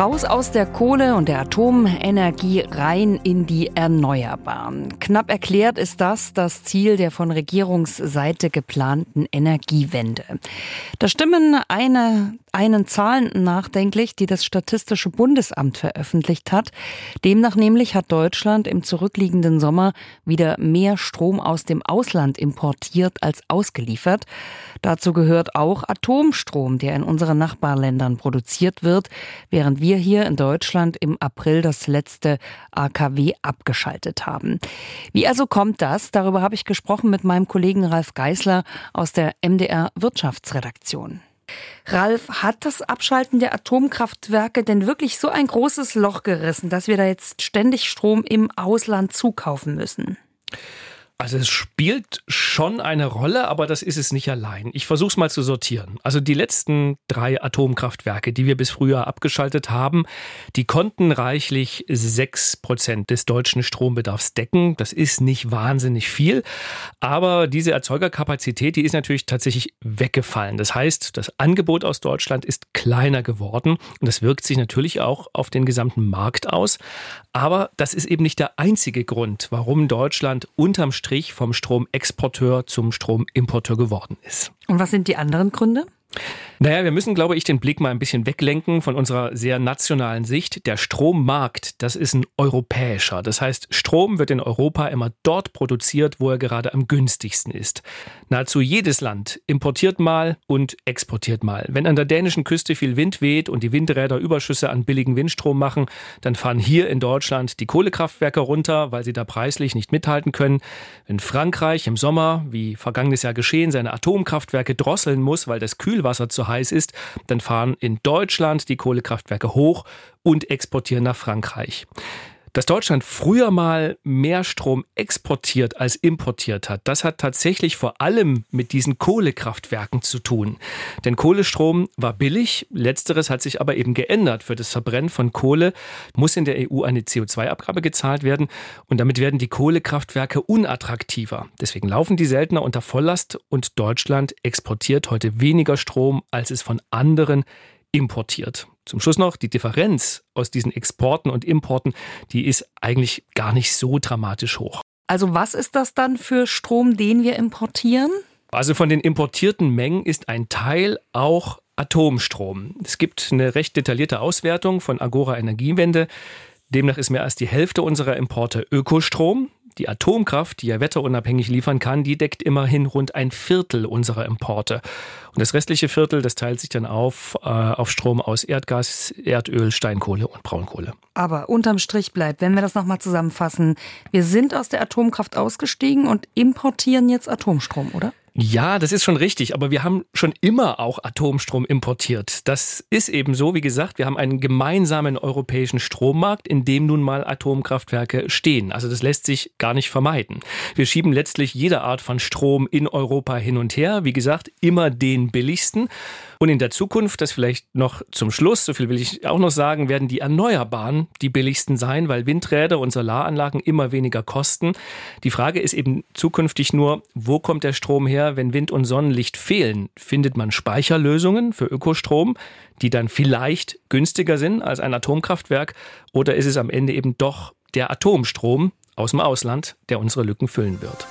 Raus aus der Kohle und der Atomenergie rein in die Erneuerbaren. Knapp erklärt ist das das Ziel der von Regierungsseite geplanten Energiewende. Da stimmen eine, einen Zahlen nachdenklich, die das Statistische Bundesamt veröffentlicht hat. Demnach nämlich hat Deutschland im zurückliegenden Sommer wieder mehr Strom aus dem Ausland importiert als ausgeliefert. Dazu gehört auch Atomstrom, der in unseren Nachbarländern produziert wird, während wir hier in Deutschland im April das letzte AKW abgeschaltet haben. Wie also kommt das? Darüber habe ich gesprochen mit meinem Kollegen Ralf Geisler aus der MDR Wirtschaftsredaktion. Ralf, hat das Abschalten der Atomkraftwerke denn wirklich so ein großes Loch gerissen, dass wir da jetzt ständig Strom im Ausland zukaufen müssen? Also es spielt schon eine Rolle, aber das ist es nicht allein. Ich versuche es mal zu sortieren. Also die letzten drei Atomkraftwerke, die wir bis früher abgeschaltet haben, die konnten reichlich sechs Prozent des deutschen Strombedarfs decken. Das ist nicht wahnsinnig viel, aber diese Erzeugerkapazität, die ist natürlich tatsächlich weggefallen. Das heißt, das Angebot aus Deutschland ist kleiner geworden und das wirkt sich natürlich auch auf den gesamten Markt aus. Aber das ist eben nicht der einzige Grund, warum Deutschland unterm Strich vom Stromexporteur zum Stromimporteur geworden ist. Und was sind die anderen Gründe? Naja, wir müssen, glaube ich, den Blick mal ein bisschen weglenken von unserer sehr nationalen Sicht. Der Strommarkt, das ist ein europäischer. Das heißt, Strom wird in Europa immer dort produziert, wo er gerade am günstigsten ist. Nahezu jedes Land importiert mal und exportiert mal. Wenn an der dänischen Küste viel Wind weht und die Windräder Überschüsse an billigen Windstrom machen, dann fahren hier in Deutschland die Kohlekraftwerke runter, weil sie da preislich nicht mithalten können. Wenn Frankreich im Sommer, wie vergangenes Jahr geschehen, seine Atomkraftwerke drosseln muss, weil das Kühlwasser zu heiß ist, dann fahren in Deutschland die Kohlekraftwerke hoch und exportieren nach Frankreich. Dass Deutschland früher mal mehr Strom exportiert als importiert hat, das hat tatsächlich vor allem mit diesen Kohlekraftwerken zu tun. Denn Kohlestrom war billig, letzteres hat sich aber eben geändert. Für das Verbrennen von Kohle muss in der EU eine CO2-Abgabe gezahlt werden und damit werden die Kohlekraftwerke unattraktiver. Deswegen laufen die seltener unter Volllast und Deutschland exportiert heute weniger Strom, als es von anderen importiert. Zum Schluss noch, die Differenz aus diesen Exporten und Importen, die ist eigentlich gar nicht so dramatisch hoch. Also was ist das dann für Strom, den wir importieren? Also von den importierten Mengen ist ein Teil auch Atomstrom. Es gibt eine recht detaillierte Auswertung von Agora Energiewende. Demnach ist mehr als die Hälfte unserer Importe Ökostrom. Die Atomkraft, die ja wetterunabhängig liefern kann, die deckt immerhin rund ein Viertel unserer Importe. Und das restliche Viertel, das teilt sich dann auf äh, auf Strom aus Erdgas, Erdöl, Steinkohle und Braunkohle. Aber unterm Strich bleibt, wenn wir das nochmal zusammenfassen, wir sind aus der Atomkraft ausgestiegen und importieren jetzt Atomstrom, oder? Ja, das ist schon richtig, aber wir haben schon immer auch Atomstrom importiert. Das ist eben so, wie gesagt, wir haben einen gemeinsamen europäischen Strommarkt, in dem nun mal Atomkraftwerke stehen. Also das lässt sich gar nicht vermeiden. Wir schieben letztlich jede Art von Strom in Europa hin und her, wie gesagt, immer den billigsten. Und in der Zukunft, das vielleicht noch zum Schluss, so viel will ich auch noch sagen, werden die Erneuerbaren die billigsten sein, weil Windräder und Solaranlagen immer weniger kosten. Die Frage ist eben zukünftig nur, wo kommt der Strom her, wenn Wind und Sonnenlicht fehlen? Findet man Speicherlösungen für Ökostrom, die dann vielleicht günstiger sind als ein Atomkraftwerk? Oder ist es am Ende eben doch der Atomstrom aus dem Ausland, der unsere Lücken füllen wird?